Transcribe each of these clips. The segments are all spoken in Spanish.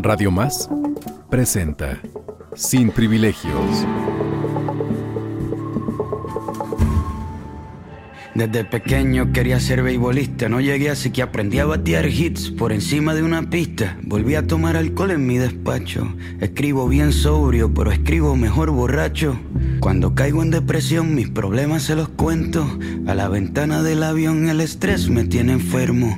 Radio Más presenta Sin Privilegios. Desde pequeño quería ser beisbolista, no llegué así que aprendí a batear hits por encima de una pista. Volví a tomar alcohol en mi despacho. Escribo bien sobrio, pero escribo mejor borracho. Cuando caigo en depresión, mis problemas se los cuento. A la ventana del avión el estrés me tiene enfermo.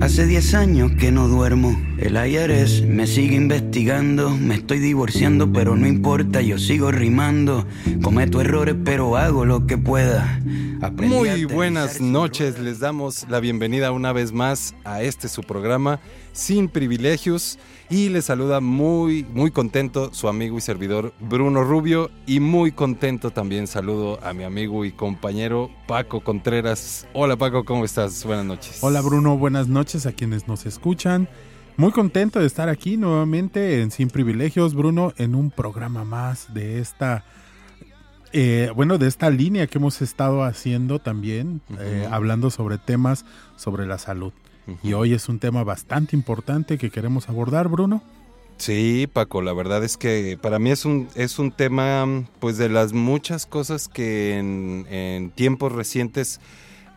Hace 10 años que no duermo. El IRS me sigue investigando. Me estoy divorciando, pero no importa, yo sigo rimando. Cometo errores, pero hago lo que pueda. Aprendí Muy buenas noches, les damos la bienvenida una vez más a este su programa Sin Privilegios y les saluda muy muy contento su amigo y servidor Bruno Rubio y muy contento también saludo a mi amigo y compañero Paco Contreras. Hola Paco, ¿cómo estás? Buenas noches. Hola Bruno, buenas noches a quienes nos escuchan. Muy contento de estar aquí nuevamente en Sin Privilegios, Bruno, en un programa más de esta, eh, bueno, de esta línea que hemos estado haciendo también, eh, hablando sobre temas sobre la salud. Y hoy es un tema bastante importante que queremos abordar, Bruno. Sí, Paco, la verdad es que para mí es un, es un tema, pues de las muchas cosas que en, en tiempos recientes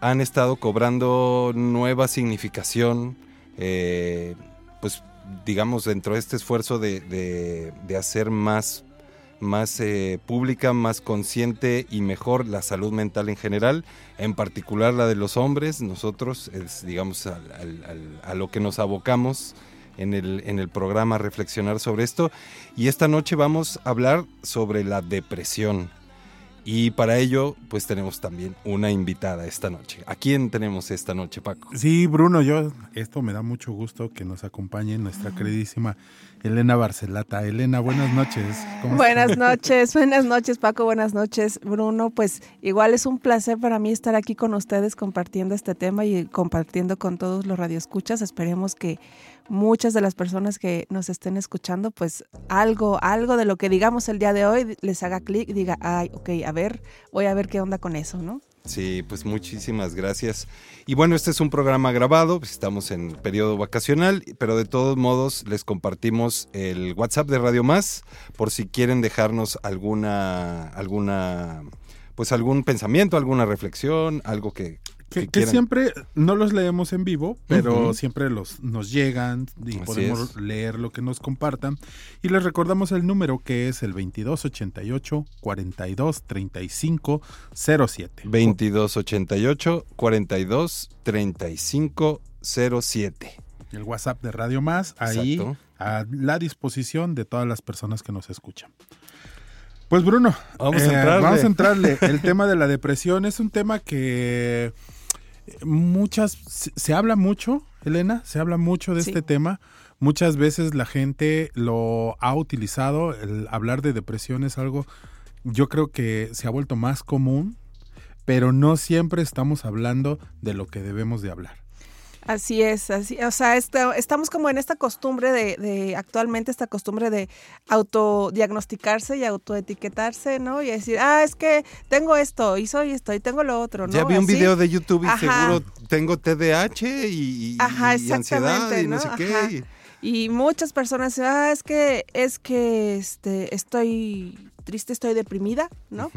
han estado cobrando nueva significación, eh, pues digamos dentro de este esfuerzo de, de- hacer más, más eh, pública, más consciente y mejor la salud mental en general, en particular la de los hombres, nosotros es digamos a lo que nos abocamos en el, en el programa reflexionar sobre esto. Y esta noche vamos a hablar sobre la depresión. Y para ello, pues tenemos también una invitada esta noche. ¿A quién tenemos esta noche, Paco? Sí, Bruno, yo, esto me da mucho gusto que nos acompañe nuestra queridísima Elena Barcelata. Elena, buenas noches. ¿Cómo Buenas estás? noches, buenas noches Paco, buenas noches Bruno. Pues igual es un placer para mí estar aquí con ustedes compartiendo este tema y compartiendo con todos los radioescuchas. Esperemos que muchas de las personas que nos estén escuchando, pues algo, algo de lo que digamos el día de hoy les haga clic y diga, ay, ok, a ver, voy a ver qué onda con eso, ¿no? Sí, pues muchísimas gracias. Y bueno, este es un programa grabado, pues estamos en periodo vacacional, pero de todos modos les compartimos el WhatsApp de Radio Más por si quieren dejarnos alguna, alguna, pues algún pensamiento, alguna reflexión, algo que, Que, siempre no los leemos en vivo, pero siempre los nos llegan y Así podemos es. leer lo que nos compartan. Y les recordamos el número que es el 2288 42 35 07. 2288 42 35 07. El WhatsApp de Radio Más, ahí Exacto. a la disposición de todas las personas que nos escuchan. Pues Bruno, Vamos a eh, entrarle. vamos a entrarle. El tema de la depresión es un tema que muchas se, se habla mucho, Elena, se habla mucho de Sí. este tema. Muchas veces la gente lo ha utilizado, el hablar de depresión es algo, yo creo que se ha vuelto más común, pero no siempre estamos hablando de lo que debemos de hablar. Así es, así, o sea, esta- estamos como en esta costumbre de, de, actualmente esta costumbre de autodiagnosticarse y autoetiquetarse, ¿no? Y decir, ah, es que tengo esto, y soy esto, y tengo lo otro, ¿no? Ya vi un Así. video de YouTube y Ajá. seguro tengo TDAH y, y- Ajá, y ansiedad y no, ¿no? sé Ajá. Y muchas personas dicen, ah, es que, es que este, estoy triste, estoy deprimida, ¿no?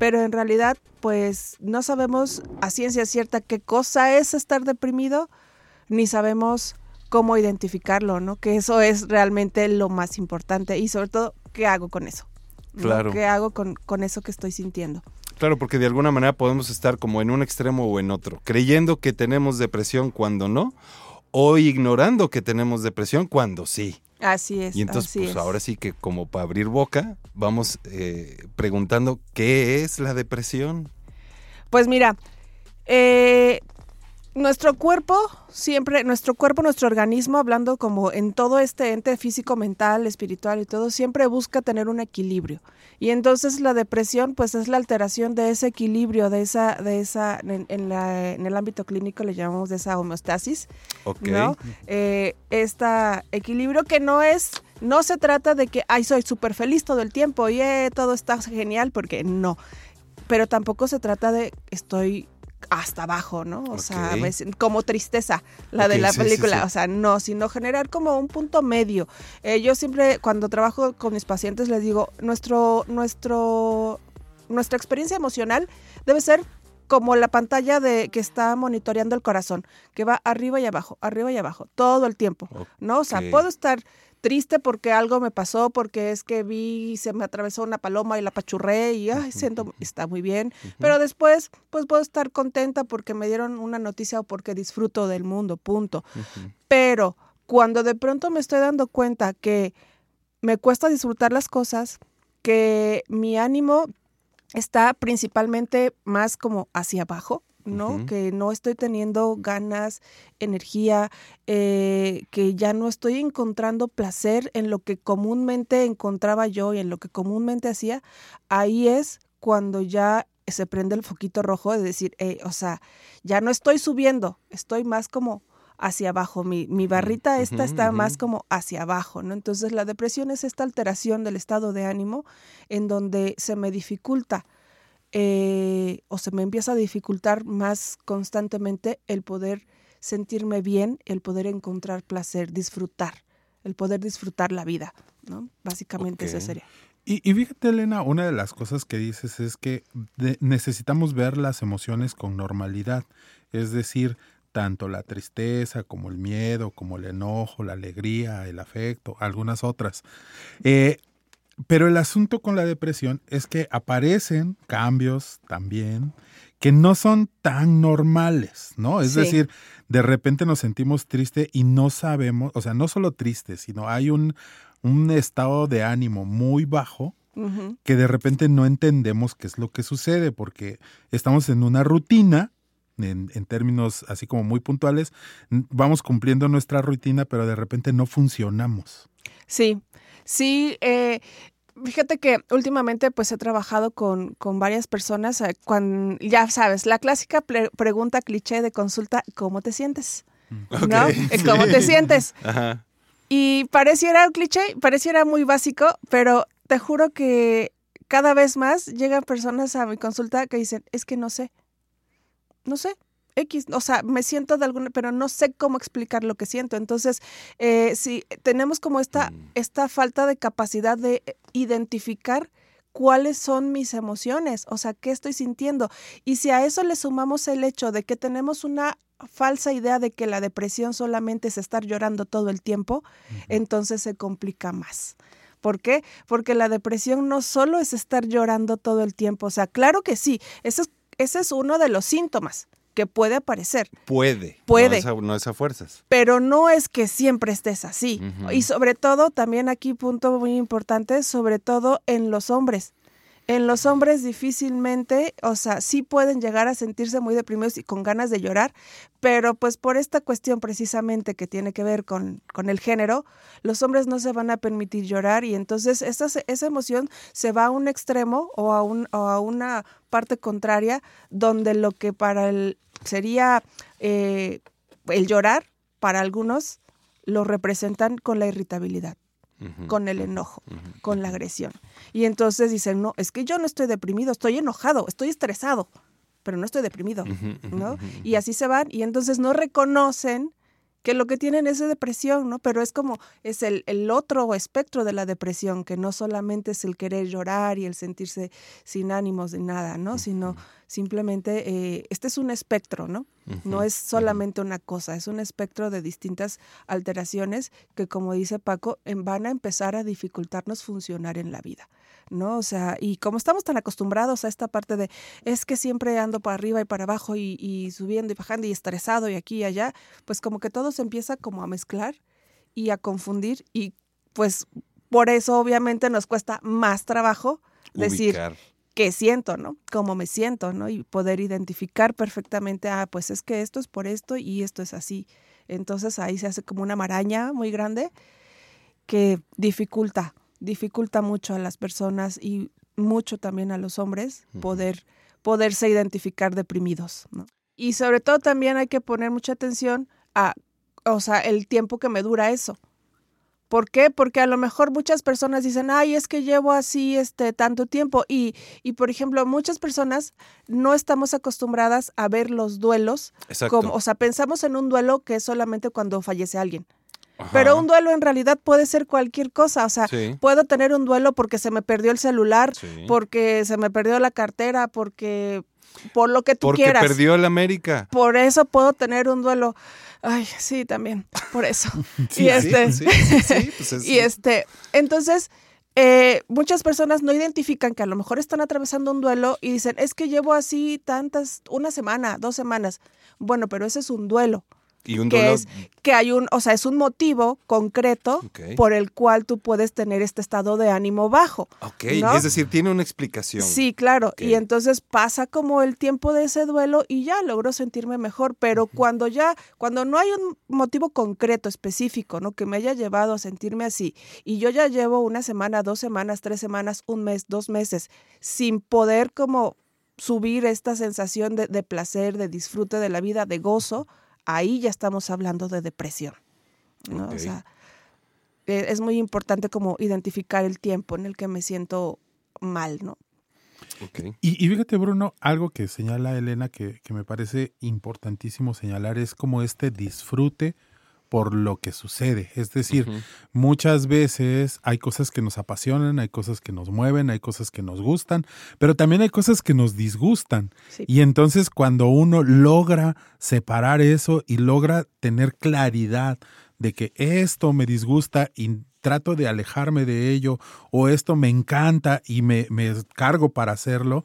Pero en realidad, pues no sabemos a ciencia cierta qué cosa es estar deprimido, ni sabemos cómo identificarlo, ¿no? Que eso es realmente lo más importante y sobre todo, ¿qué hago con eso? Claro. ¿Qué hago con, con eso que estoy sintiendo? Claro, porque de alguna manera podemos estar como en un extremo o en otro, creyendo que tenemos depresión cuando no, o ignorando que tenemos depresión cuando sí. Así es. Y entonces, así pues es. ahora sí que como para abrir boca, vamos eh, preguntando qué es la depresión. Pues mira, eh, nuestro cuerpo siempre, nuestro cuerpo, nuestro organismo, hablando como en todo este ente físico, mental, espiritual y todo, siempre busca tener un equilibrio. Y entonces la depresión, pues es la alteración de ese equilibrio, de esa, de esa, en, la, en el ámbito clínico le llamamos de esa homeostasis, ¿no? Eh, este equilibrio que no es, no se trata de que, ay, soy súper feliz todo el tiempo y eh, todo está genial, porque no. Pero tampoco se trata de estoy hasta abajo, ¿no? O sea, como tristeza, la de la película, o sea, no, sino generar como un punto medio. Eh, yo siempre cuando trabajo con mis pacientes les digo, nuestro, nuestro, nuestra experiencia emocional debe ser como la pantalla de que está monitoreando el corazón, que va arriba y abajo, arriba y abajo, todo el tiempo, ¿no? O sea, puedo estar triste porque algo me pasó, porque es que vi, se me atravesó una paloma y la pachurré y ay, siento, está muy bien. Pero después, pues puedo estar contenta porque me dieron una noticia o porque disfruto del mundo, punto. Pero cuando de pronto me estoy dando cuenta que me cuesta disfrutar las cosas, que mi ánimo está principalmente más como hacia abajo, ¿no? Que no estoy teniendo ganas, energía, eh, que ya no estoy encontrando placer en lo que comúnmente encontraba yo y en lo que comúnmente hacía, ahí es cuando ya se prende el foquito rojo de decir, o sea, ya no estoy subiendo, estoy más como hacia abajo, mi, mi barrita esta está más como hacia abajo, ¿no? Entonces la depresión es esta alteración del estado de ánimo en donde se me dificulta eh, o se me empieza a dificultar más constantemente el poder sentirme bien, el poder encontrar placer, disfrutar, el poder disfrutar la vida, ¿no? Básicamente esa sería. Y, y, fíjate, Elena, una de las cosas que dices es que necesitamos ver las emociones con normalidad, es decir, tanto la tristeza como el miedo, como el enojo, la alegría, el afecto, algunas otras. Eh, pero el asunto con la depresión es que aparecen cambios también que no son tan normales, ¿no? Es decir, de repente nos sentimos tristes y no sabemos, o sea, no solo tristes, sino hay un, un estado de ánimo muy bajo que de repente no entendemos qué es lo que sucede porque estamos en una rutina. En, en términos así como muy puntuales, vamos cumpliendo nuestra rutina, pero de repente no funcionamos. Sí, Sí, eh, Fíjate que últimamente pues he trabajado con, con varias personas, eh, cuando, ya sabes, la clásica pregunta cliché de consulta, ¿cómo te sientes? Mm. ¿No? Eh, ¿Cómo te sientes? Ajá. Y pareciera un cliché, pareciera muy básico, pero te juro que cada vez más llegan personas a mi consulta que dicen, es que no sé, no sé, X, o sea, me siento de alguna, pero no sé cómo explicar lo que siento. Entonces, eh, si tenemos como esta, mm. esta falta de capacidad de identificar cuáles son mis emociones, o sea, qué estoy sintiendo. Y si a eso le sumamos el hecho de que tenemos una falsa idea de que la depresión solamente es estar llorando todo el tiempo, entonces se complica más. ¿Por qué? Porque la depresión no solo es estar llorando todo el tiempo, o sea, claro que sí, ese es, ese es uno de los síntomas, que puede aparecer. Puede. Puede. No es, a, fuerzas. Pero no es que siempre estés así. Y sobre todo, también aquí punto muy importante, sobre todo en los hombres. En los hombres difícilmente, o sea, sí pueden llegar a sentirse muy deprimidos y con ganas de llorar, pero pues por esta cuestión precisamente que tiene que ver con, con el género, los hombres no se van a permitir llorar y entonces esa, esa emoción se va a un extremo o a, un, o a una parte contraria donde lo que para el sería eh, el llorar, para algunos lo representan con la irritabilidad con el enojo, con la agresión. Y entonces dicen, no, es que yo no estoy deprimido, estoy enojado, estoy estresado, pero no estoy deprimido, ¿no? Y así se van y entonces no reconocen que lo que tienen es depresión, ¿no? Pero es como, es el, el, otro espectro de la depresión, que no solamente es el querer llorar y el sentirse sin ánimos de nada, ¿no? Sino simplemente, eh, este es un espectro, ¿no? No es solamente una cosa, es un espectro de distintas alteraciones que, como dice Paco, van a empezar a dificultarnos funcionar en la vida. ¿no? O sea, y como estamos tan acostumbrados a esta parte de es que siempre ando para arriba y para abajo y, subiendo y bajando y estresado y aquí y allá, pues como que todo se empieza como a mezclar y a confundir y pues por eso obviamente nos cuesta más trabajo decir qué siento, ¿no? Cómo me siento, ¿no? Y poder identificar perfectamente, ah, pues es que esto es por esto y esto es así. Entonces ahí se hace como una maraña muy grande que dificulta, dificulta mucho a las personas y mucho también a los hombres poder poderse identificar deprimidos, ¿no? Y sobre todo también hay que poner mucha atención a, o sea, el tiempo que me dura eso. ¿Por qué? Porque a lo mejor muchas personas dicen, ay, es que llevo así este tanto tiempo. Y, y por ejemplo, muchas personas no estamos acostumbradas a ver los duelos. Como, o sea, pensamos en un duelo que es solamente cuando fallece alguien. Pero un duelo en realidad puede ser cualquier cosa. O sea, puedo tener un duelo porque se me perdió el celular, porque se me perdió la cartera, porque por lo que tú quieras. Porque perdió el América. Por eso puedo tener un duelo. Ay, sí, también, por eso. y este, sí, sí, pues y este, entonces, eh, muchas personas no identifican que a lo mejor están atravesando un duelo y dicen, es que llevo así tantas, una semana, dos semanas. Bueno, pero ese es un duelo que es que hay un, o sea, es un motivo concreto por el cual tú puedes tener este estado de ánimo bajo. Ok, es decir, tiene una explicación. Sí, claro. Y entonces pasa como el tiempo de ese duelo y ya logro sentirme mejor. Pero cuando ya, cuando no hay un motivo concreto, específico, ¿no? Que me haya llevado a sentirme así, y yo ya llevo una semana, dos semanas, tres semanas, un mes, dos meses, sin poder como subir esta sensación de, de placer, de disfrute de la vida, de gozo, ahí ya estamos hablando de depresión. ¿no? O sea, e, es muy importante como identificar el tiempo en el que me siento mal, ¿no? Y, fíjate, Bruno, algo que señala Elena que, que, me parece importantísimo señalar es como este disfrute por lo que sucede. Es decir, muchas veces hay cosas que nos apasionan, hay cosas que nos mueven, hay cosas que nos gustan, pero también hay cosas que nos disgustan. Y entonces cuando uno logra separar eso y logra tener claridad de que esto me disgusta y trato de alejarme de ello o esto me encanta y me, me cargo para hacerlo,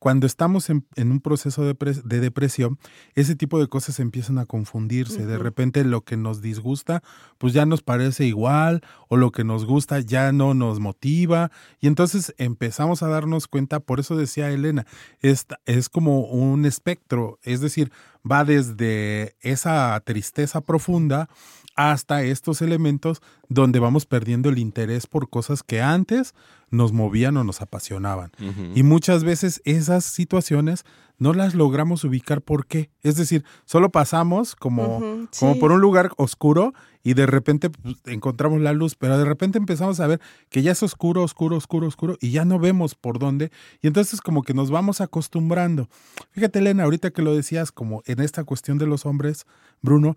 cuando estamos en, un proceso de, de, depresión, ese tipo de cosas empiezan a confundirse. De repente lo que nos disgusta, pues ya nos parece igual o lo que nos gusta ya no nos motiva y entonces empezamos a darnos cuenta, por eso decía Elena, esta, es como un espectro, es decir, va desde esa tristeza profunda hasta estos elementos donde vamos perdiendo el interés por cosas que antes nos movían o nos apasionaban. Y muchas veces esas situaciones no las logramos ubicar por qué. Es decir, solo pasamos como, como por un lugar oscuro y de repente pues, encontramos la luz, pero de repente empezamos a ver que ya es oscuro, oscuro, oscuro, oscuro y ya no vemos por dónde. Y entonces como que nos vamos acostumbrando. Fíjate, Elena, ahorita que lo decías como en esta cuestión de los hombres, Bruno,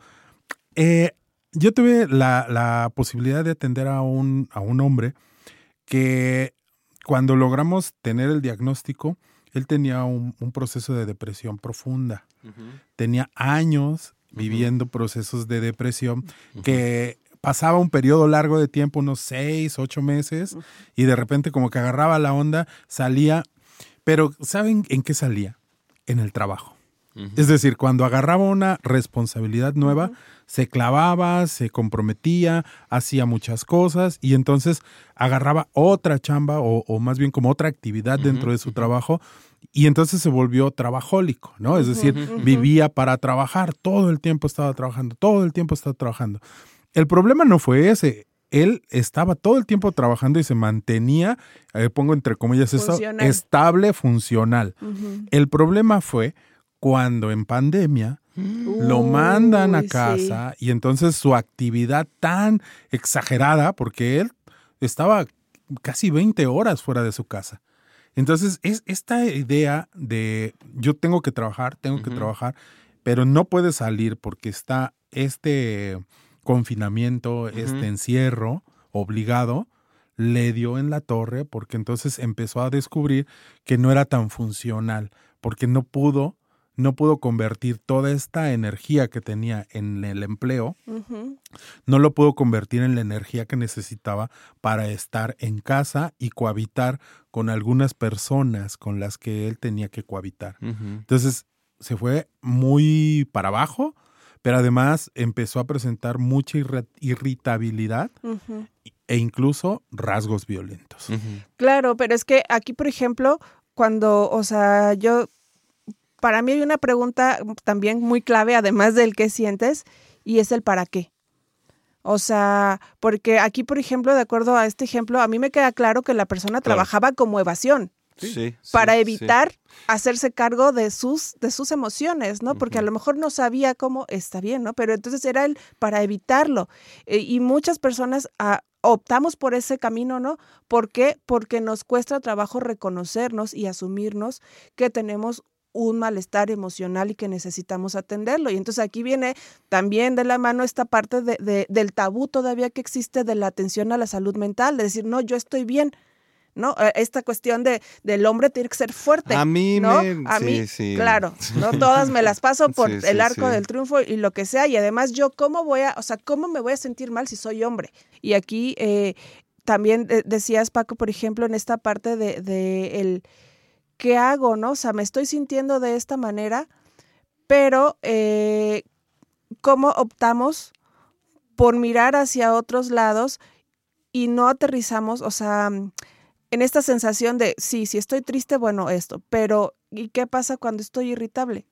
eh, yo tuve la, la, posibilidad de atender a un, a un hombre que cuando logramos tener el diagnóstico, él tenía un, proceso de depresión profunda. Tenía años viviendo procesos de depresión que pasaba un periodo largo de tiempo, unos seis, ocho meses, y de repente como que agarraba la onda, salía, pero ¿saben en qué salía? En el trabajo. Es decir, cuando agarraba una responsabilidad nueva, se clavaba, se comprometía, hacía muchas cosas y entonces agarraba otra chamba o, más bien como otra actividad dentro de su trabajo y entonces se volvió trabajólico, ¿no? Es decir, vivía para trabajar, todo el tiempo estaba trabajando, todo el tiempo estaba trabajando. El problema no fue ese, él estaba todo el tiempo trabajando y se mantenía, eh, pongo entre comillas estable, funcional. El problema fue cuando en pandemia lo mandan a casa y entonces su actividad tan exagerada, porque él estaba casi 20 horas fuera de su casa. Entonces, es esta idea de yo tengo que trabajar, tengo que trabajar, pero no puede salir porque está este confinamiento, este encierro obligado, le dio en la torre porque entonces empezó a descubrir que no era tan funcional, porque no pudo no pudo convertir toda esta energía que tenía en el empleo, no lo pudo convertir en la energía que necesitaba para estar en casa y cohabitar con algunas personas con las que él tenía que cohabitar. Entonces se fue muy para abajo, pero además empezó a presentar mucha irritabilidad e incluso rasgos violentos. Claro, pero es que aquí, por ejemplo, cuando, o sea, yo, para mí hay una pregunta también muy clave, además del qué sientes, y es el para qué. O sea, porque aquí, por ejemplo, de acuerdo a este ejemplo, a mí me queda claro que la persona trabajaba como evasión. Sí, para sí, evitar hacerse cargo de sus, de sus emociones, ¿no? Porque a lo mejor no sabía cómo está bien, ¿no? Pero entonces era el para evitarlo. Eh, y muchas personas ah, optamos por ese camino, ¿no? ¿Por qué? Porque nos cuesta trabajo reconocernos y asumirnos que tenemos un malestar emocional y que necesitamos atenderlo. Y entonces aquí viene también de la mano esta parte de, de, del tabú todavía que existe de la atención a la salud mental, de decir, no, yo estoy bien, ¿no? Eh, Esta cuestión de del hombre tiene que ser fuerte. A mí ¿no? me- A sí, mí, sí. claro, ¿no? Todas me las paso por Sí, sí, el arco sí. del triunfo y lo que sea. Y además, yo, ¿cómo voy a, o sea, cómo me voy a sentir mal si soy hombre? Y aquí eh, también decías, Paco, por ejemplo, en esta parte de, de el ¿qué hago? ¿No? O sea, me estoy sintiendo de esta manera, pero eh, ¿cómo optamos por mirar hacia otros lados y no aterrizamos, o sea, en esta sensación de, sí, si estoy triste, bueno, esto, pero ¿y qué pasa cuando estoy irritable?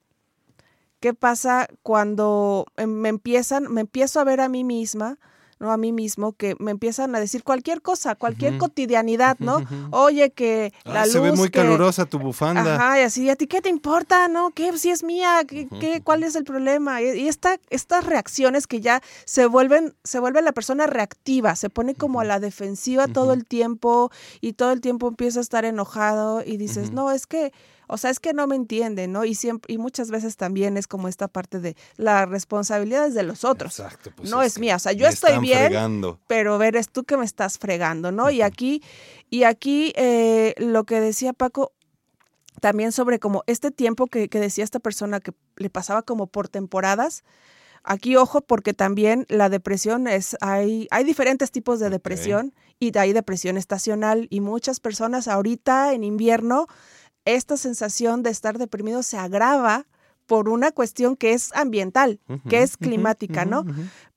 ¿Qué pasa cuando em, me empiezan, me empiezo a ver a mí misma, no a mí mismo, que me empiezan a decir cualquier cosa, cualquier cotidianidad, ¿no? Oye, que la Ah, luz se ve muy que- calurosa tu bufanda. Ajá, y así, ¿a ti qué te importa, no? ¿Qué? Si es mía, ¿qué, qué- cuál es el problema? Y, esta, estas reacciones que ya se vuelven, se vuelve la persona reactiva, se pone como a la defensiva todo el tiempo y todo el tiempo empieza a estar enojado y dices, no, es que, o sea, es que no me entiende, ¿no? Y siempre, y muchas veces también es como esta parte de la responsabilidad es de los otros. Exacto, pues no es es, mía. O sea, yo estoy bien, fregando. pero ver, es tú que me estás fregando, ¿no? Y aquí, y aquí eh, lo que decía Paco, también sobre como este tiempo que, que decía esta persona que le pasaba como por temporadas. Aquí ojo porque también la depresión es, hay, hay diferentes tipos de depresión y hay depresión estacional y muchas personas ahorita en invierno esta sensación de estar deprimido se agrava por una cuestión que es ambiental, que es climática, ¿no?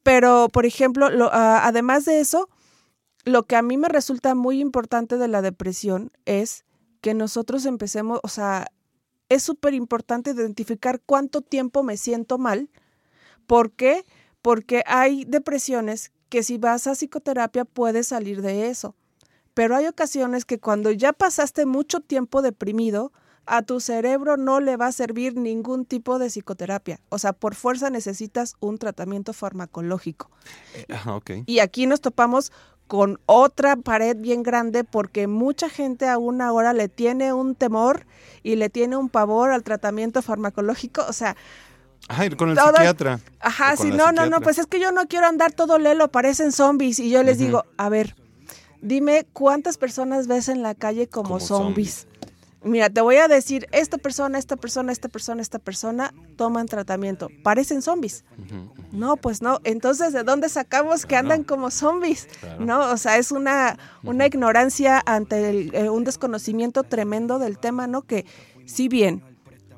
Pero, por ejemplo, lo- ah, además de eso, lo que a mí me resulta muy importante de la depresión es que nosotros empecemos, o sea, es súper importante identificar cuánto tiempo me siento mal. ¿Por qué? Porque hay depresiones que si vas a psicoterapia puedes salir de eso. Pero hay ocasiones que cuando ya pasaste mucho tiempo deprimido, a tu cerebro no le va a servir ningún tipo de psicoterapia. O sea, por fuerza necesitas un tratamiento farmacológico. Ok. Y aquí nos topamos con otra pared bien grande porque mucha gente aún ahora le tiene un temor y le tiene un pavor al tratamiento farmacológico. O sea, Ajá, ir con el psiquiatra. Ajá, sí, no, no, no, pues es que yo no quiero andar todo lelo, parecen zombies. Y yo les digo, a ver, dime cuántas personas ves en la calle como, Como zombies. Mira, te voy a decir, esta persona, esta persona, esta persona, esta persona toman tratamiento. Parecen zombies. No, pues no. Entonces, ¿de dónde sacamos que andan como zombies? Claro. No, o sea, es una, una ignorancia ante el- eh, un desconocimiento tremendo del tema, ¿no? Que si bien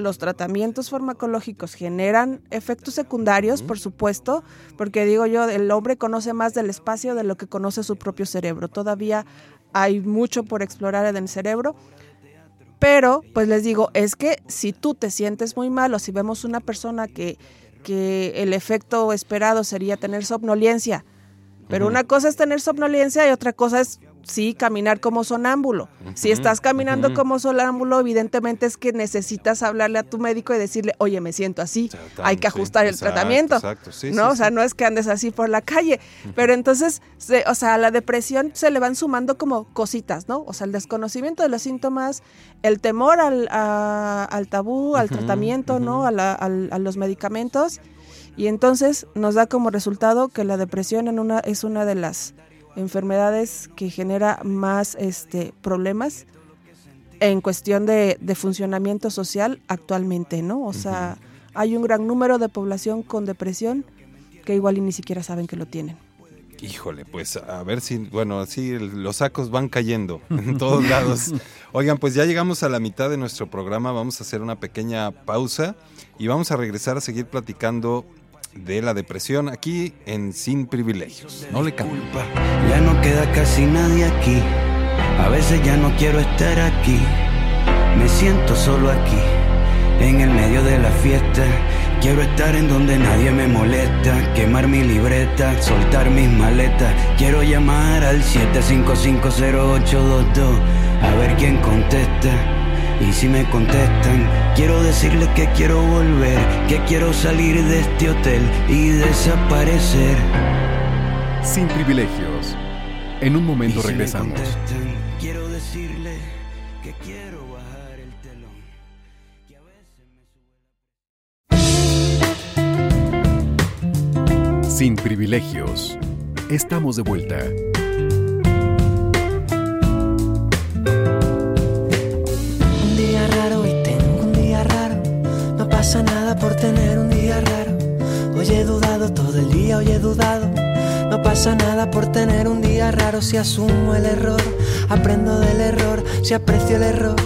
los tratamientos farmacológicos generan efectos secundarios, por supuesto, porque digo yo, el hombre conoce más del espacio de lo que conoce su propio cerebro. Todavía hay mucho por explorar en el cerebro. Pero, pues les digo, es que si tú te sientes muy mal o si vemos una persona que, que el efecto esperado sería tener somnolencia, pero una cosa es tener somnolencia y otra cosa es, sí, caminar como sonámbulo. Si estás caminando como sonámbulo, evidentemente es que necesitas hablarle a tu médico y decirle, oye, me siento así, hay que sí, ajustar el exacto, tratamiento. exacto, sí, ¿no? sí, o sea, no es que andes así por la calle, pero entonces, se- o sea, a la depresión se le van sumando como cositas, ¿no? O sea, el desconocimiento de los síntomas, el temor al, a- al tabú, al tratamiento, ¿no? A, la- al- a los medicamentos. Y entonces nos da como resultado que la depresión en una, es una de las enfermedades que genera más este, problemas en cuestión de, de funcionamiento social actualmente, ¿no? O sea, hay un gran número de población con depresión que igual y ni siquiera saben que lo tienen. Híjole, pues a ver si, bueno, así los sacos van cayendo en todos lados. Oigan, pues ya llegamos a la mitad de nuestro programa, vamos a hacer una pequeña pausa y vamos a regresar a seguir platicando de la depresión aquí en Sin Privilegios. No le cambien. Ya no queda casi nadie aquí. A veces ya no quiero estar aquí. Me siento solo aquí, en el medio de la fiesta. Quiero estar en donde nadie me molesta, quemar mi libreta, soltar mis maletas. Quiero llamar al 7550822 a ver quién contesta. Y si me contestan, quiero decirles que quiero volver, que quiero salir de este hotel y desaparecer. Sin privilegios. En un momento Y si me regresamos. contestan, quiero decirles que quiero bajar el telón. Sin privilegios. Estamos de vuelta. Pasa nada por tener un día raro. Hoy he dudado todo el día, hoy he dudado. No pasa nada por tener un día raro si asumo el error. Aprendo del error, si aprecio el error.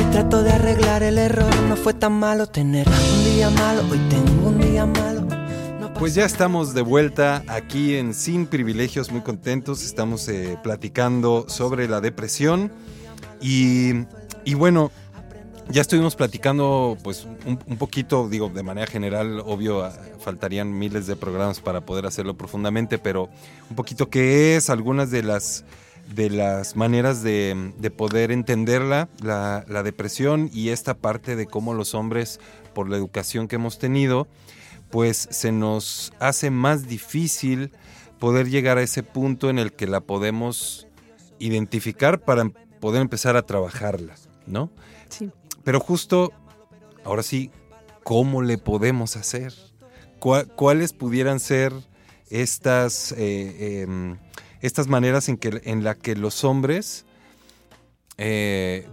Y trato de arreglar el error. No fue tan malo tener un día malo. Hoy tengo un día malo. Pues ya estamos de vuelta aquí en Sin Privilegios, muy contentos. Estamos eh, platicando sobre la depresión y, y bueno, ya estuvimos platicando pues un, un poquito, digo, de manera general, obvio, ah, faltarían miles de programas para poder hacerlo profundamente, pero un poquito qué es, algunas de las de las maneras de, de poder entenderla, la, la depresión y esta parte de cómo los hombres, por la educación que hemos tenido, pues se nos hace más difícil poder llegar a ese punto en el que la podemos identificar para poder empezar a trabajarla, ¿no? Sí. Pero justo, ahora sí, ¿cómo le podemos hacer? ¿Cuá- ¿Cuáles pudieran ser estas, eh, em, estas maneras en, que, en la que los hombres eh,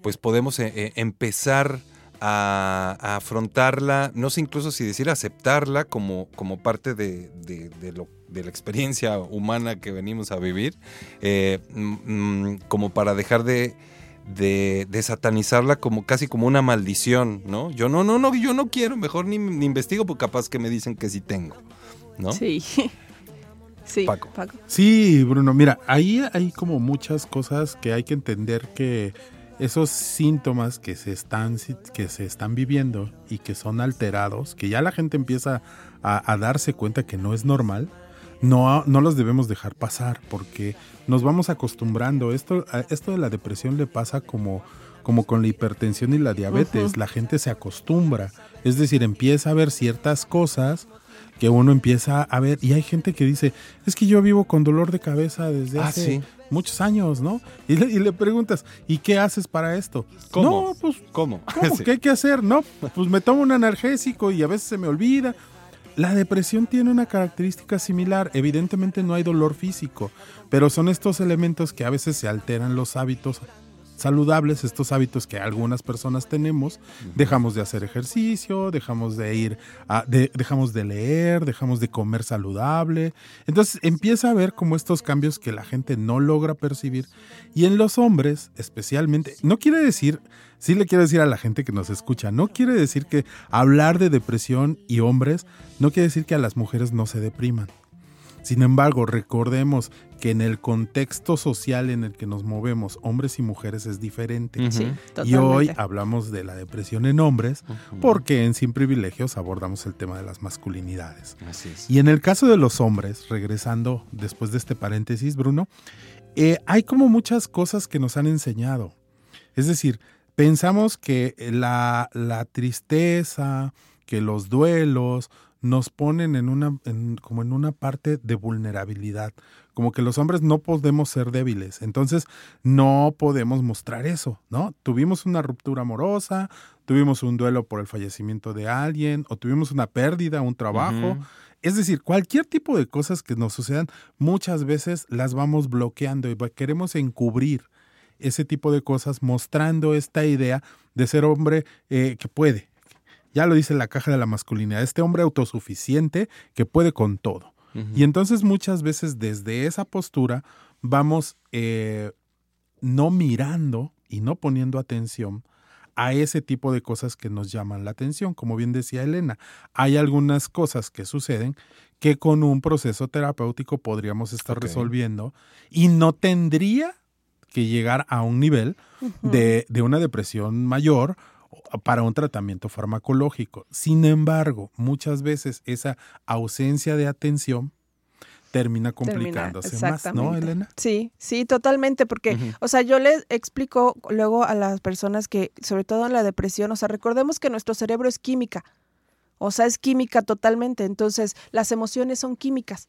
pues podemos eh, empezar a, afrontarla, no sé incluso si decir aceptarla como, como parte de, de- la experiencia humana que venimos a vivir, mm, mm, como para dejar de, de, de satanizarla como casi como una maldición, ¿no? Yo no, no, no, yo no quiero, mejor ni, ni investigo porque capaz que me dicen que sí tengo, ¿no? Sí. Sí, Paco. Sí, Bruno, mira, ahí hay como muchas cosas que hay que entender que esos síntomas que se están que se están viviendo y que son alterados, que ya la gente empieza a, a darse cuenta que no es normal, no, no los debemos dejar pasar porque nos vamos acostumbrando. Esto, esto de la depresión le pasa como, como con la hipertensión y la diabetes. La gente se acostumbra. Es decir, empieza a ver ciertas cosas que uno empieza a ver y hay gente que dice, es que yo vivo con dolor de cabeza desde Ah, hace sí. muchos años, ¿no? Y le, y le preguntas, ¿y qué haces para esto? ¿Cómo? No, pues, ¿Cómo? ¿cómo? Sí. ¿Qué hay que hacer? No, pues me tomo un analgésico y a veces se me olvida. La depresión tiene una característica similar. Evidentemente no hay dolor físico, pero son estos elementos que a veces se alteran los hábitos saludables, estos hábitos que algunas personas tenemos. Dejamos de hacer ejercicio, dejamos de ir, a, de- dejamos de leer, dejamos de comer saludable. Entonces empieza a ver como estos cambios que la gente no logra percibir. Y en los hombres, especialmente, no quiere decir, sí le quiero decir a la gente que nos escucha, no quiere decir que hablar de depresión y hombres, no quiere decir que a las mujeres no se depriman. Sin embargo, recordemos que en el contexto social en el que nos movemos, hombres y mujeres es diferente. Sí, y totalmente. hoy hablamos de la depresión en hombres porque en Sin Privilegios abordamos el tema de las masculinidades. Así es. Y en el caso de los hombres, regresando después de este paréntesis, Bruno, eh, hay como muchas cosas que nos han enseñado. Es decir, pensamos que la, la tristeza, que los duelos nos ponen en una, en- como en una parte de vulnerabilidad, como que los hombres no podemos ser débiles, entonces no podemos mostrar eso, ¿no? Tuvimos una ruptura amorosa, tuvimos un duelo por el fallecimiento de alguien, o tuvimos una pérdida, un trabajo, es decir, cualquier tipo de cosas que nos sucedan, muchas veces las vamos bloqueando y queremos encubrir ese tipo de cosas mostrando esta idea de ser hombre eh, que puede. Ya lo dice la caja de la masculinidad, este hombre autosuficiente que puede con todo. Y entonces muchas veces desde esa postura vamos eh, no mirando y no poniendo atención a ese tipo de cosas que nos llaman la atención. Como bien decía Elena, hay algunas cosas que suceden que con un proceso terapéutico podríamos estar resolviendo y no tendría que llegar a un nivel de, de una depresión mayor para un tratamiento farmacológico. Sin embargo, muchas veces esa ausencia de atención termina complicándose más, ¿no, Elena? Sí, sí, totalmente, porque, o sea, yo les explico luego a las personas que, sobre todo en la depresión, o sea, recordemos que nuestro cerebro es química, o sea, es química totalmente, entonces las emociones son químicas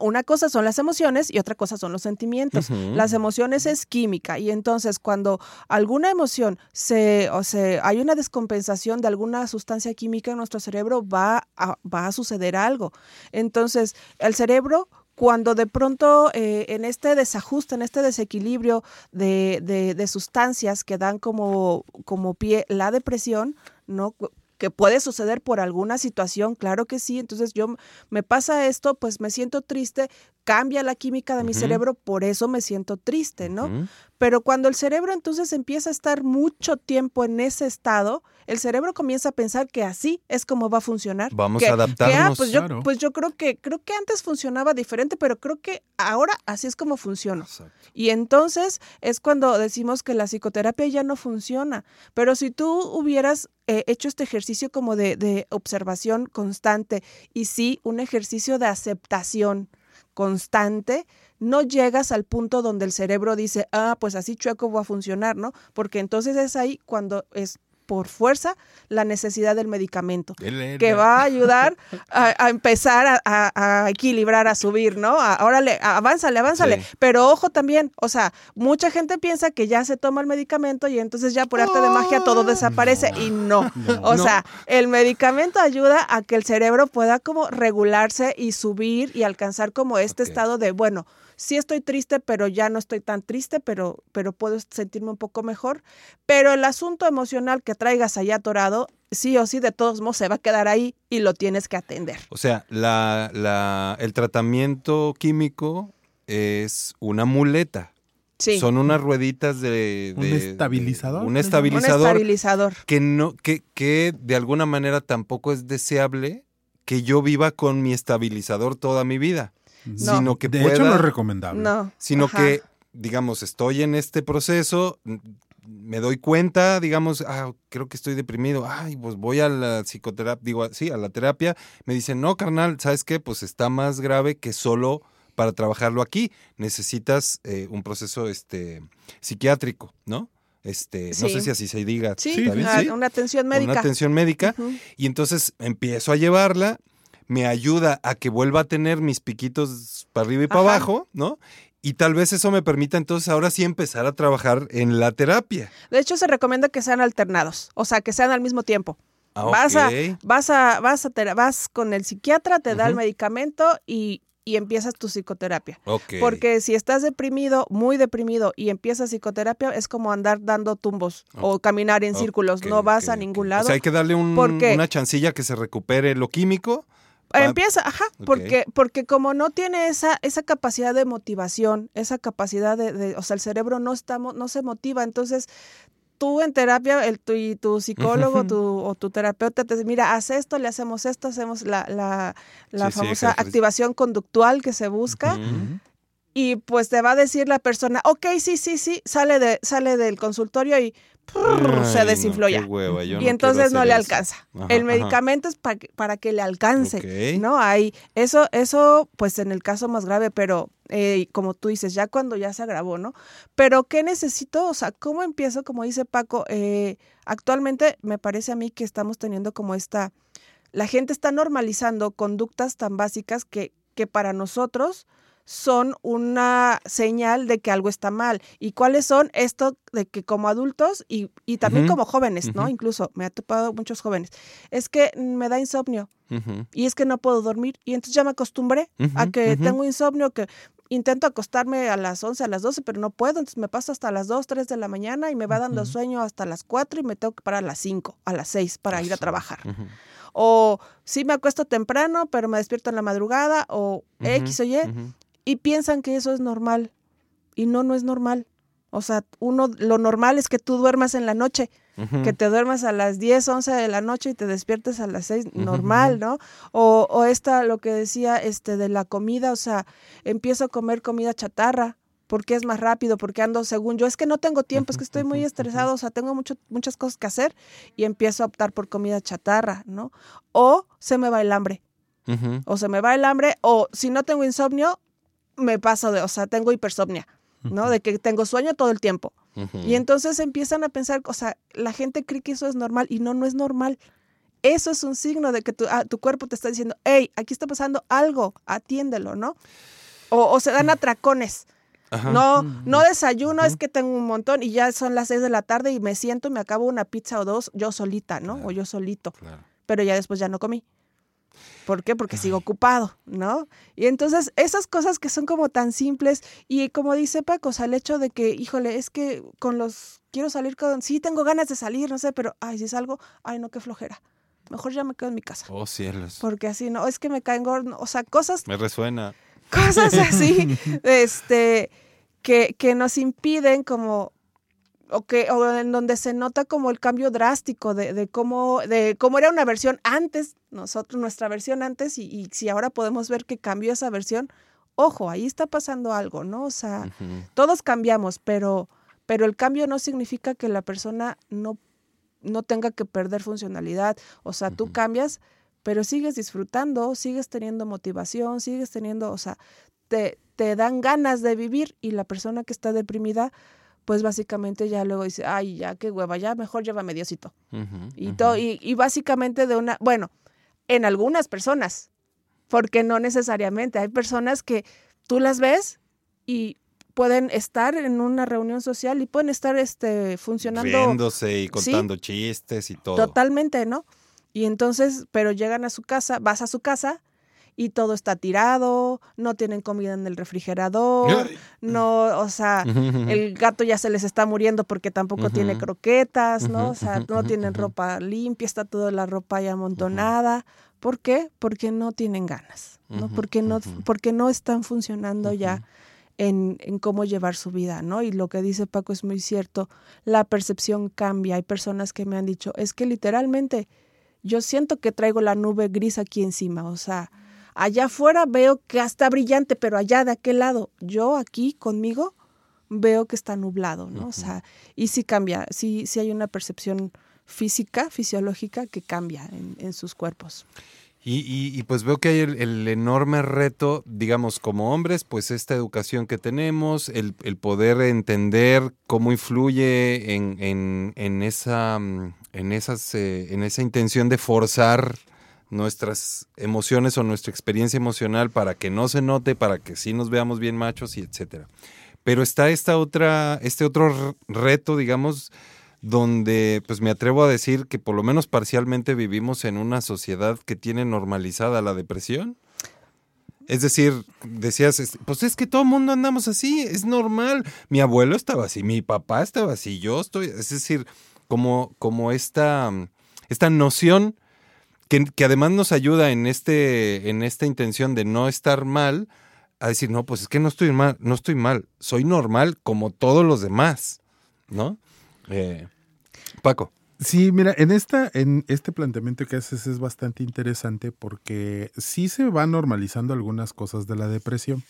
una cosa son las emociones y otra cosa son los sentimientos. Las emociones es química y entonces cuando alguna emoción se, o sea, hay una descompensación de alguna sustancia química en nuestro cerebro, va a, va a suceder algo. Entonces, el cerebro cuando de pronto eh, en este desajuste, en este desequilibrio de, de, de, sustancias que dan como, como pie la depresión, ¿no? Que puede suceder por alguna situación, claro que sí. Entonces yo me pasa esto, pues me siento triste, cambia la química de mi cerebro, por eso me siento triste, ¿no? Pero cuando el cerebro entonces empieza a estar mucho tiempo en ese estado, el cerebro comienza a pensar que así es como va a funcionar. Vamos a ah, adaptarnos. pues, yo, pues yo creo que creo que antes funcionaba diferente, pero creo que ahora así es como funciona. Y entonces es cuando decimos que la psicoterapia ya no funciona. Pero si tú hubieras eh, hecho este ejercicio como de, de observación constante y sí un ejercicio de aceptación constante, no llegas al punto donde el cerebro dice, ah, pues así chueco va a funcionar, ¿no? Porque entonces es ahí cuando es por fuerza la necesidad del medicamento, que va a ayudar a, empezar a, equilibrar, a subir, ¿no? Ahora le avánzale, avánzale. Pero ojo también, o sea, mucha gente piensa que ya se toma el medicamento y entonces ya por arte de magia todo desaparece y no. O sea, el medicamento ayuda a que el cerebro pueda como regularse y subir y alcanzar como este estado de, bueno, sí estoy triste, pero ya no estoy tan triste, pero, pero puedo sentirme un poco mejor. Pero el asunto emocional que traigas allá atorado, sí o sí, de todos modos, se va a quedar ahí y lo tienes que atender. O sea, la, la, el tratamiento químico es una muleta. Sí. Son unas rueditas de, un estabilizador. un estabilizador. Un estabilizador. Que no, que, que de alguna manera tampoco es deseable que yo viva con mi estabilizador toda mi vida sino que de pueda, hecho no es recomendable. No. Sino que, digamos, estoy en este proceso, me doy cuenta, digamos, ah, creo que estoy deprimido, ay, pues voy a la psicoterapia, digo, sí, a la terapia, me dicen, no, carnal, ¿sabes qué? Pues está más grave que solo para trabajarlo aquí, necesitas eh, un proceso este, psiquiátrico, ¿no? Este, no sé si así se diga. Sí, Una, atención médica. Una atención médica. Y entonces empiezo a llevarla me ayuda a que vuelva a tener mis piquitos para arriba y para abajo, ¿no? Y tal vez eso me permita entonces ahora sí empezar a trabajar en la terapia. De hecho, se recomienda que sean alternados, o sea, que sean al mismo tiempo. Ah, vas, a, vas a, vas a, vas con el psiquiatra, te da el medicamento y, y empiezas tu psicoterapia. Porque si estás deprimido, muy deprimido, y empiezas psicoterapia, es como andar dando tumbos o caminar en círculos, no vas a ningún lado. O sea, hay que darle una chancilla que se recupere lo químico Empieza, ajá, porque, porque como no tiene esa, esa capacidad de motivación, esa capacidad de, o sea, el cerebro no está, no se motiva, entonces tú en terapia, el, tu, y tu psicólogo tu, o tu terapeuta te dice, mira, haz esto, le hacemos esto, hacemos la, la, la famosa activación conductual que se busca. Y pues te va a decir la persona, ok, sí, sí, sí, sale, de, sale del consultorio y se desinfló ya. y entonces no le alcanza. el medicamento es para que le alcance, ¿no? Hay eso, eso, pues en el caso más grave, pero eh, como tú dices, ya cuando ya se agravó, ¿no? Pero ¿qué necesito? O sea, ¿cómo empiezo? Como dice Paco, eh, actualmente me parece a mí que estamos teniendo como esta, la gente está normalizando conductas tan básicas que, que para nosotros son una señal de que algo está mal. ¿Y cuáles son? Esto de que como adultos y, y también como jóvenes, ¿no? Incluso me ha topado muchos jóvenes. Es que me da insomnio y es que no puedo dormir. Y entonces ya me acostumbré a que tengo insomnio, que intento acostarme a las 11, a las 12, pero no puedo. Entonces me paso hasta las 2, 3 de la mañana y me va dando sueño hasta las 4 y me tengo que parar a las 5, a las 6 para ir a trabajar. O sí me acuesto temprano, pero me despierto en la madrugada, o X o Y y piensan que eso es normal. Y no, no es normal. O sea, uno, lo normal es que tú duermas en la noche, que te duermas a las 10, 11 de la noche y te despiertes a las 6, normal, ¿no? O, o esta, lo que decía este, de la comida, o sea, empiezo a comer comida chatarra, porque es más rápido, porque ando según yo, es que no tengo tiempo, es que estoy muy estresado, o sea, tengo mucho, muchas cosas que hacer y empiezo a optar por comida chatarra, ¿no? O se me va el hambre, o se me va el hambre, o si no tengo insomnio, me paso de, o sea, tengo hipersomnia, ¿no? De que tengo sueño todo el tiempo. Y entonces empiezan a pensar, o sea, la gente cree que eso es normal y no, no es normal. Eso es un signo de que tu, ah, tu cuerpo te está diciendo, hey, aquí está pasando algo, atiéndelo, ¿no? O, o se dan atracones. Ajá. No, no desayuno, es que tengo un montón y ya son las seis de la tarde y me siento y me acabo una pizza o dos yo solita, ¿no? O yo solito. Pero ya después ya no comí. ¿Por qué? Porque sigo ocupado, ¿no? Y entonces esas cosas que son como tan simples y como dice Paco, o sea, el hecho de que, híjole, es que con los, quiero salir con, sí tengo ganas de salir, no sé, pero, ay, si salgo, ay, no, qué flojera. Mejor ya me quedo en mi casa. Oh, cielos. Porque así, no, es que me caen gordo, o sea, cosas Me resuena. cosas así, este, que, que nos impiden como, o que, o en donde se nota como el cambio drástico de, de cómo, de cómo era una versión antes, nosotros, nuestra versión antes, y, y si ahora podemos ver que cambió esa versión, ojo, ahí está pasando algo, ¿no? O sea, todos cambiamos, pero, pero el cambio no significa que la persona no, no tenga que perder funcionalidad. O sea, tú cambias, pero sigues disfrutando, sigues teniendo motivación, sigues teniendo, o sea, te, te dan ganas de vivir y la persona que está deprimida, pues básicamente ya luego dice, ay, ya qué hueva, ya mejor llévame Diosito. Ujú, Y, to- y, y básicamente de una, bueno, en algunas personas, porque no necesariamente, hay personas que tú las ves y pueden estar en una reunión social y pueden estar este, funcionando Riéndose y Sí, contando chistes y todo. Totalmente, ¿no? Y entonces, pero llegan a su casa, vas a su casa y todo está tirado, no tienen comida en el refrigerador, no, o sea, el gato ya se les está muriendo porque tampoco tiene croquetas, ¿no? O sea, no tienen ropa limpia, está toda la ropa ahí amontonada. ¿Por qué? Porque no tienen ganas, ¿no? Porque no, porque no están funcionando ya en, en cómo llevar su vida, ¿no? Y lo que dice Paco es muy cierto, la percepción cambia. Hay personas que me han dicho, es que literalmente yo siento que traigo la nube gris aquí encima, o sea, allá afuera veo que está brillante, pero allá de aquel lado, yo aquí conmigo veo que está nublado, ¿no? O sea, y sí cambia, sí, sí hay una percepción física, fisiológica que cambia en, en sus cuerpos. Y, y- y pues veo que hay el, el enorme reto, digamos, como hombres, pues esta educación que tenemos, el, el poder entender cómo influye en, en- en esa, mm, en, esas, eh, en esa intención de forzar nuestras emociones o nuestra experiencia emocional para que no se note, para que sí nos veamos bien machos y etcétera. Pero está esta otra, este otro reto, digamos, donde pues me atrevo a decir que por lo menos parcialmente vivimos en una sociedad que tiene normalizada la depresión. Es decir, decías, es- pues es que todo el mundo andamos así, es normal. Mi abuelo estaba así, mi papá estaba así, yo estoy, es decir, como, como esta, esta noción que, además nos ayuda en, este, en esta intención de no estar mal, a decir, no, pues es que no estoy mal, no estoy mal, soy normal como todos los demás, ¿no? Eh, Paco. Sí, mira, en esta, en este planteamiento que haces es bastante interesante porque sí se van normalizando algunas cosas de la depresión.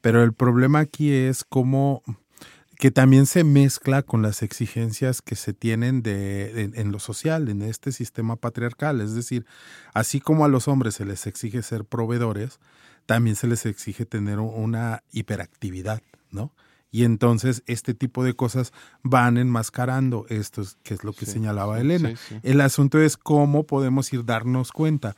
Pero el problema aquí es cómo que también se mezcla con las exigencias que se tienen de, en, en lo social, en este sistema patriarcal. Es decir, así como a los hombres se les exige ser proveedores, también se les exige tener una hiperactividad, ¿no? Y entonces este tipo de cosas van enmascarando esto, es- que es lo que señalaba Elena. sí, sí. El asunto es cómo podemos ir darnos cuenta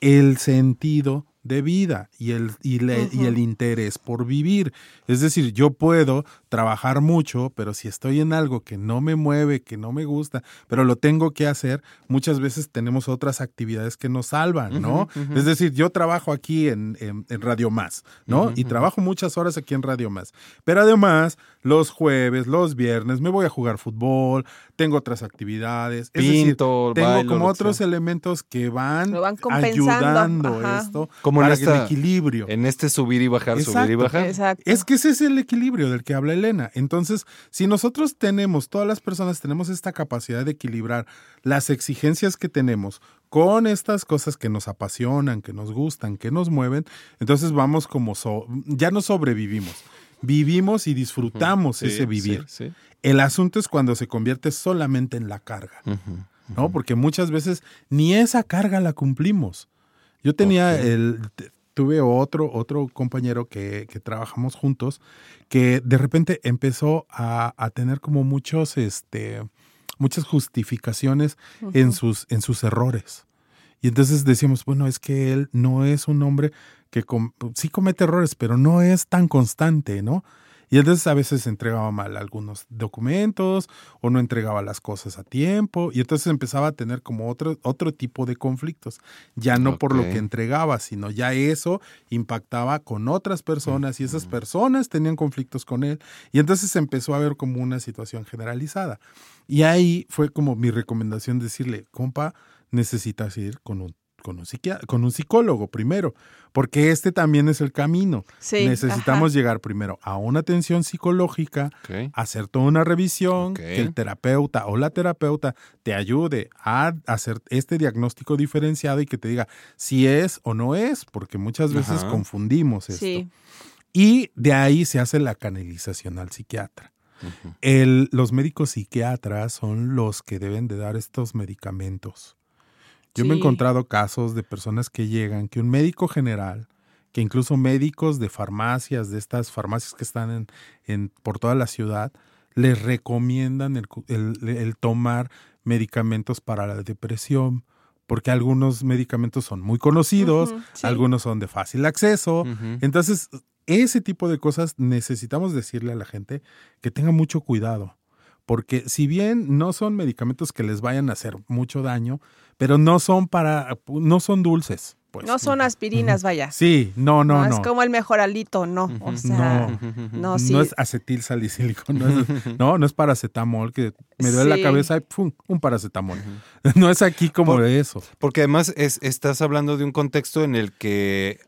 el sentido de vida y el, y, le- y el interés por vivir. Es decir, yo puedo trabajar mucho, pero si estoy en algo que no me mueve, que no me gusta, pero lo tengo que hacer, muchas veces tenemos otras actividades que nos salvan, ¿no? Es decir, yo trabajo aquí en, en- en Radio Más, ¿no? Y trabajo muchas horas aquí en Radio Más. Pero además, los jueves, los viernes, me voy a jugar fútbol, tengo otras actividades. Es decir, Pinto, tengo bailo, como otros sea. elementos que van, ayudando ajá. esto Como en que el esta- equilibrio. En este subir y bajar, subir y bajar. Es que ese es el equilibrio del que habla Elena. Entonces, si nosotros tenemos, todas las personas tenemos esta capacidad de equilibrar las exigencias que tenemos con estas cosas que nos apasionan, que nos gustan, que nos mueven, entonces vamos como, so- ya no sobrevivimos. vivimos y disfrutamos Sí, ese vivir. sí, sí. El asunto es cuando se convierte solamente en la carga, ¿no? Porque muchas veces ni esa carga la cumplimos. Yo tenía el tuve otro otro compañero que, que trabajamos juntos que de repente empezó a, a tener como muchos este muchas justificaciones en sus en sus errores. Y entonces decíamos, bueno, es que él no es un hombre que com- sí comete errores, pero no es tan constante, ¿no? Y entonces a veces entregaba mal algunos documentos o no entregaba las cosas a tiempo y entonces empezaba a tener como otro, otro tipo de conflictos, ya no por lo que entregaba, sino ya eso impactaba con otras personas y esas personas tenían conflictos con él y entonces empezó a ver como una situación generalizada. Y ahí fue como mi recomendación decirle, compa, necesitas ir con un con un, psiquiatra, con un psicólogo primero, porque este también es el camino. Sí, Necesitamos ajá. llegar primero a una atención psicológica, hacer toda una revisión, que el terapeuta o la terapeuta te ayude a hacer este diagnóstico diferenciado y que te diga si es o no es, porque muchas veces Ajá. confundimos esto. Sí. Y de ahí se hace la canalización al psiquiatra. El- los médicos psiquiatras son los que deben de dar estos medicamentos. Yo me he encontrado casos de personas que llegan, que un médico general, que incluso médicos de farmacias, de estas farmacias que están en, en- por toda la ciudad, les recomiendan el, cu- el- el tomar medicamentos para la depresión, porque algunos medicamentos son muy conocidos, sí. algunos son de fácil acceso. Entonces, ese tipo de cosas necesitamos decirle a la gente que tenga mucho cuidado, porque si bien no son medicamentos que les vayan a hacer mucho daño, pero no son para, no son dulces. Pues. no son aspirinas, vaya. Sí, no, no, no. Es como el mejoralito, no. O sea, no, sí. No es acetil salicílico, no es, no, no es paracetamol, que me duele Sí. la cabeza y ¡pum! un paracetamol. No es aquí como de eso. Porque además es, estás hablando de un contexto en el que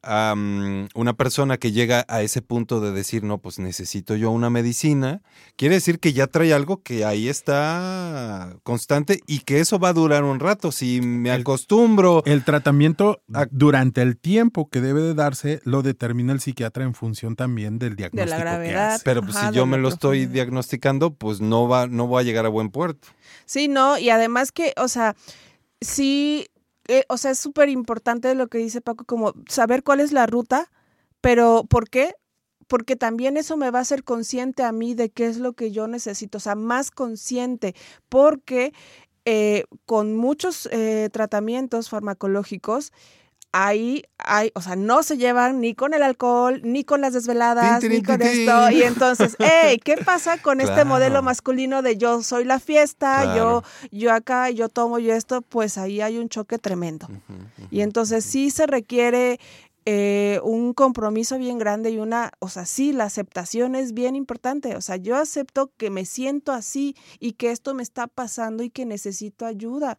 una persona que llega a ese punto de decir, no, pues necesito yo una medicina, quiere decir que ya trae algo que ahí está constante y que eso va a durar un rato. Si me acostumbro. El tratamiento durante el tiempo que debe de darse lo determina el psiquiatra en función también del diagnóstico que gravedad. hace. Pero pues, Ajá, si yo de me la lo estoy diagnosticando, pues no va, no voy a llegar a buen puerto. Sí, no, y además que, o sea, sí, eh, o sea, es súper importante lo que dice Paco, como saber cuál es la ruta, pero ¿por qué? Porque también eso me va a hacer consciente a mí de qué es lo que yo necesito, o sea, más consciente, porque eh, con muchos eh, tratamientos farmacológicos, ahí hay, o sea, no se llevan ni con el alcohol, ni con las desveladas, ni con esto. Y entonces, hey, ¿qué pasa con este modelo masculino de yo soy la fiesta, Claro. yo, yo acá, yo tomo yo esto? Pues ahí hay un choque tremendo. Y entonces sí se requiere eh, un compromiso bien grande y una, o sea, sí, la aceptación es bien importante. O sea, yo acepto que me siento así y que esto me está pasando y que necesito ayuda.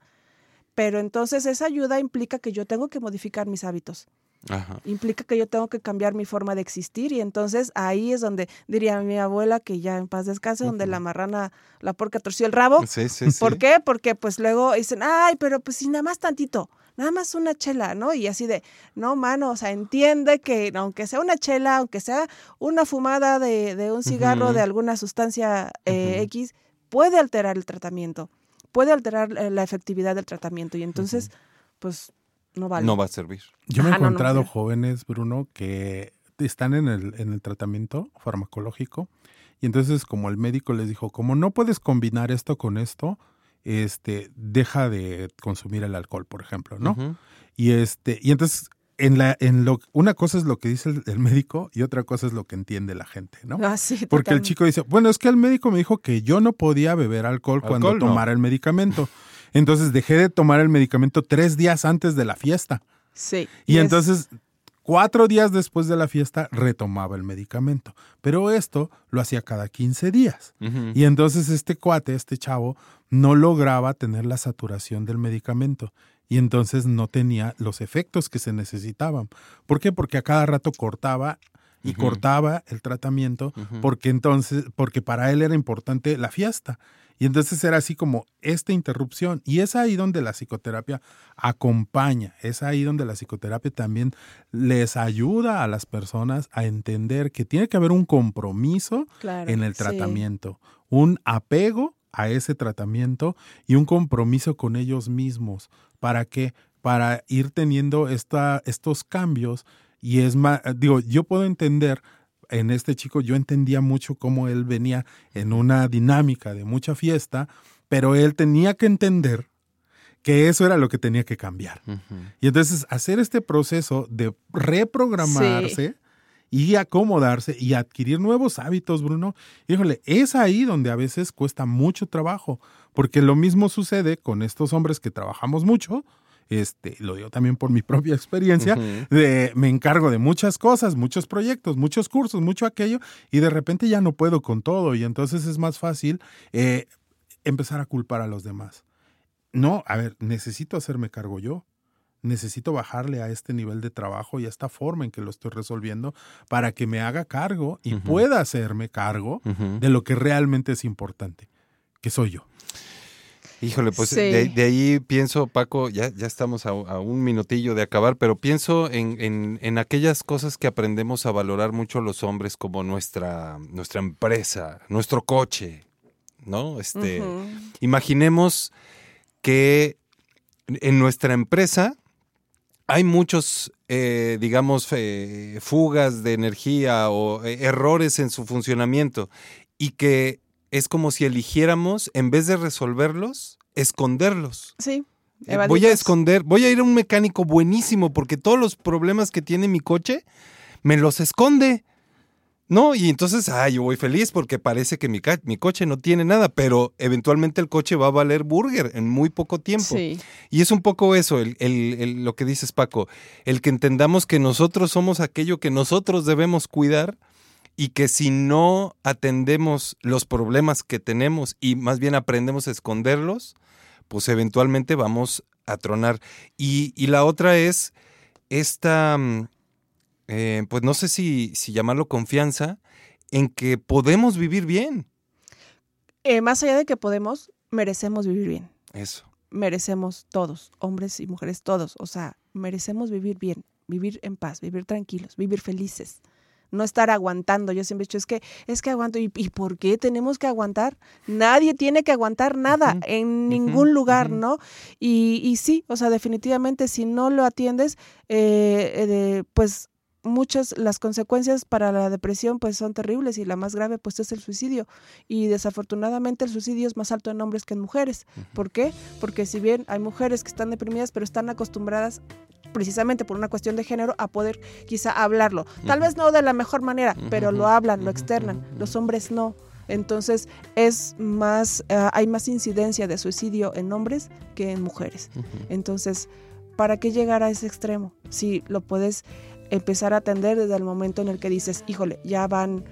Pero entonces esa ayuda implica que yo tengo que modificar mis hábitos Ajá. implica que yo tengo que cambiar mi forma de existir y entonces ahí es donde diría mi abuela que ya en paz descanse donde la marrana la porca torció el rabo Sí, sí, sí. ¿por qué? porque pues luego dicen ay pero pues si nada más tantito nada más una chela ¿no? y así de no mano o sea entiende que aunque sea una chela aunque sea una fumada de, de un cigarro de alguna sustancia eh, X puede alterar el tratamiento puede alterar eh, la efectividad del tratamiento y entonces pues no vale No va a servir. Yo me he no, no, encontrado jóvenes, Bruno, que están en el, en el tratamiento farmacológico y entonces como el médico les dijo, como no puedes combinar esto con esto, este, deja de consumir el alcohol, por ejemplo, ¿no? Y este, y entonces en la, en lo, una cosa es lo que dice el, el médico y otra cosa es lo que entiende la gente, ¿no? Ah, sí, Porque el chico dice, bueno, es que el médico me dijo que yo no podía beber alcohol, cuando no. tomara el medicamento. Entonces dejé de tomar el medicamento tres días antes de la fiesta. Sí. Y es- entonces, cuatro días después de la fiesta, retomaba el medicamento. Pero esto lo hacía cada 15 días. Y entonces este cuate, este chavo, no lograba tener la saturación del medicamento. Y entonces no tenía los efectos que se necesitaban. ¿Por qué? Porque a cada rato cortaba y cortaba el tratamiento, porque entonces, porque para él era importante la fiesta. Y entonces era así como esta interrupción. Y es ahí donde la psicoterapia acompaña, es ahí donde la psicoterapia también les ayuda a las personas a entender que tiene que haber un compromiso Claro, en el sí. tratamiento, un apego a ese tratamiento y un compromiso con ellos mismos. ¿Para qué? Para ir teniendo esta, estos cambios. Y es más, digo, yo puedo entender en este chico, yo entendía mucho cómo él venía en una dinámica de mucha fiesta, pero él tenía que entender que eso era lo que tenía que cambiar. Y entonces hacer este proceso de reprogramarse y acomodarse y adquirir nuevos hábitos, Bruno, híjole, es ahí donde a veces cuesta mucho trabajo, porque lo mismo sucede con estos hombres que trabajamos mucho, este, lo digo también por mi propia experiencia, de, me encargo de muchas cosas, muchos proyectos, muchos cursos, mucho aquello, y de repente ya no puedo con todo, y entonces es más fácil eh, empezar a culpar a los demás. No, a ver, necesito hacerme cargo yo. Necesito bajarle a este nivel de trabajo y a esta forma en que lo estoy resolviendo para que me haga cargo y pueda hacerme cargo de lo que realmente es importante, que soy yo. Híjole, pues Sí. de, de ahí pienso, Paco, ya, ya estamos a, a un minutillo de acabar, pero pienso en, en- en aquellas cosas que aprendemos a valorar mucho los hombres, como nuestra, nuestra empresa, nuestro coche, ¿no? Este. Imaginemos que en nuestra empresa hay muchos, eh, digamos, eh, fugas de energía o eh, errores en su funcionamiento y que es como si eligiéramos, en vez de resolverlos, esconderlos. Sí. Eh, Voy a esconder, voy a ir a un mecánico buenísimo porque todos los problemas que tiene mi coche me los esconde. No, y entonces, ah, yo voy feliz porque parece que mi, mi coche no tiene nada, pero eventualmente el coche va a valer burger en muy poco tiempo. Sí. Y es un poco eso, el, el- el- lo que dices Paco, el que entendamos que nosotros somos aquello que nosotros debemos cuidar y que si no atendemos los problemas que tenemos y más bien aprendemos a esconderlos, pues eventualmente vamos a tronar. Y, y la otra es esta, mm, eh, pues no sé si, si llamarlo confianza, en que podemos vivir bien. Eh, más allá de que podemos, merecemos vivir bien. Eso. Merecemos todos, hombres y mujeres, todos. O sea, merecemos vivir bien, vivir en paz, vivir tranquilos, vivir felices. No estar aguantando. Yo siempre he dicho, es que, es que aguanto. ¿Y, y por qué tenemos que aguantar? Nadie tiene que aguantar nada en ningún lugar, ¿no? Y, y sí, o sea, definitivamente si no lo atiendes, eh, eh, pues muchas las consecuencias para la depresión pues son terribles y la más grave pues es el suicidio y desafortunadamente el suicidio es más alto en hombres que en mujeres. ¿Por qué? Porque si bien hay mujeres que están deprimidas pero están acostumbradas precisamente por una cuestión de género a poder quizá hablarlo. Tal vez no de la mejor manera, pero lo hablan, lo externan. Los hombres no. Entonces es más, eh, hay más incidencia de suicidio en hombres que en mujeres. Entonces, ¿para qué llegar a ese extremo? Si lo puedes empezar a atender desde el momento en el que dices, híjole, ya van,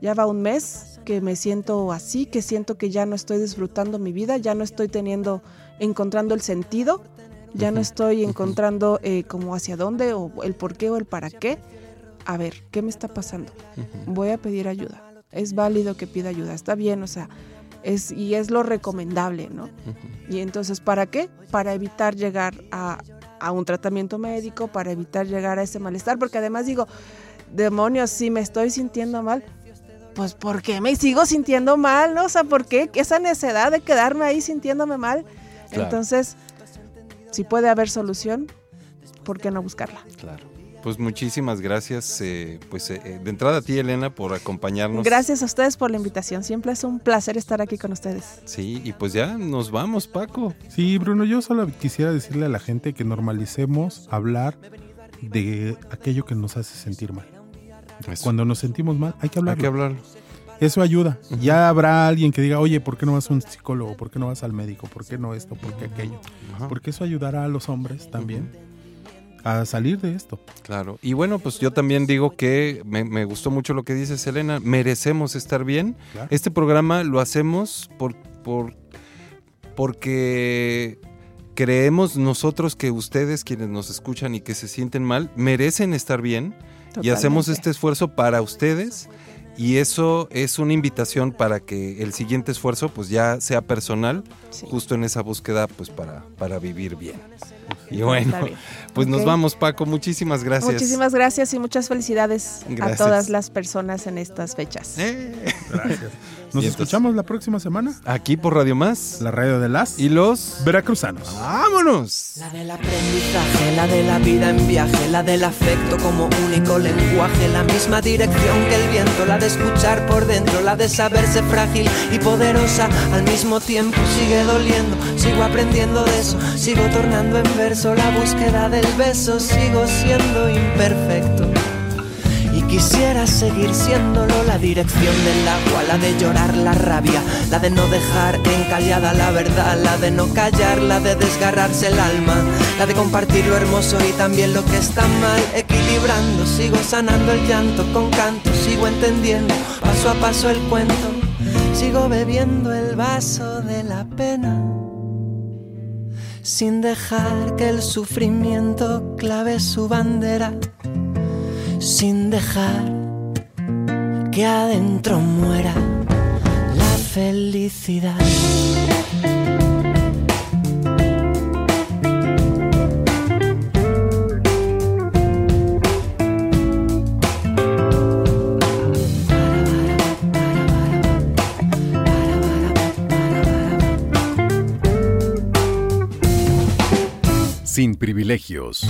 ya va un mes que me siento así, que siento que ya no estoy disfrutando mi vida, ya no estoy teniendo, encontrando el sentido, ya no estoy encontrando eh, como hacia dónde o el por qué o el para qué. A ver, ¿qué me está pasando? Voy a pedir ayuda. Es válido que pida ayuda, está bien, o sea, es, y es lo recomendable, ¿no? Y entonces, ¿para qué? Para evitar llegar a, a un tratamiento médico, para evitar llegar a ese malestar, porque además digo, demonios, si me estoy sintiendo mal, pues ¿por qué me sigo sintiendo mal? ¿No? O sea, ¿por qué esa necesidad de quedarme ahí sintiéndome mal? Claro. Entonces, si puede haber solución, ¿por qué no buscarla? Claro. Pues muchísimas gracias, eh, pues eh, eh, de entrada a ti, Elena, por acompañarnos. Gracias a ustedes por la invitación. Siempre es un placer estar aquí con ustedes. Sí, y pues ya nos vamos, Paco. Sí, Bruno, yo solo quisiera decirle a la gente que normalicemos hablar de aquello que nos hace sentir mal. Eso. Cuando nos sentimos mal, hay que hablar. Hay que hablarlo. Eso ayuda. Ya habrá alguien que diga, oye, ¿por qué no vas a un psicólogo? ¿Por qué no vas al médico? ¿Por qué no esto? ¿Por qué aquello? Ajá. Porque eso ayudará a los hombres también a salir de esto. Claro. Y bueno, pues yo también digo que me, me gustó mucho lo que dices, Elena. Merecemos estar bien. Claro. Este programa lo hacemos por, por porque creemos nosotros que ustedes, quienes nos escuchan y que se sienten mal, merecen estar bien. Y hacemos este esfuerzo para ustedes. Y eso es una invitación para que el siguiente esfuerzo pues ya sea personal, justo en esa búsqueda pues para, para vivir bien. Y bueno, pues nos vamos Paco, muchísimas gracias. Muchísimas gracias y muchas felicidades Gracias. a todas las personas en estas fechas. Gracias. Nos entonces- escuchamos la próxima semana. Aquí por Radio Más. La radio de las y los veracruzanos. La del aprendizaje, la de la vida en viaje, la del afecto como único lenguaje, la misma dirección que el viento, la de escuchar por dentro, la de saberse frágil y poderosa al mismo tiempo. Sigue doliendo, sigo aprendiendo de eso, sigo tornando en verso la búsqueda del beso, sigo siendo imperfecto. Quisiera seguir siéndolo la dirección del agua, la de llorar la rabia, la de no dejar encallada la verdad, la de no callar, la de desgarrarse el alma, la de compartir lo hermoso y también lo que está mal, equilibrando, sigo sanando el llanto con canto, sigo entendiendo paso a paso el cuento, sigo bebiendo el vaso de la pena. Sin dejar que el sufrimiento clave su bandera sin dejar que adentro muera la felicidad. Sin privilegios.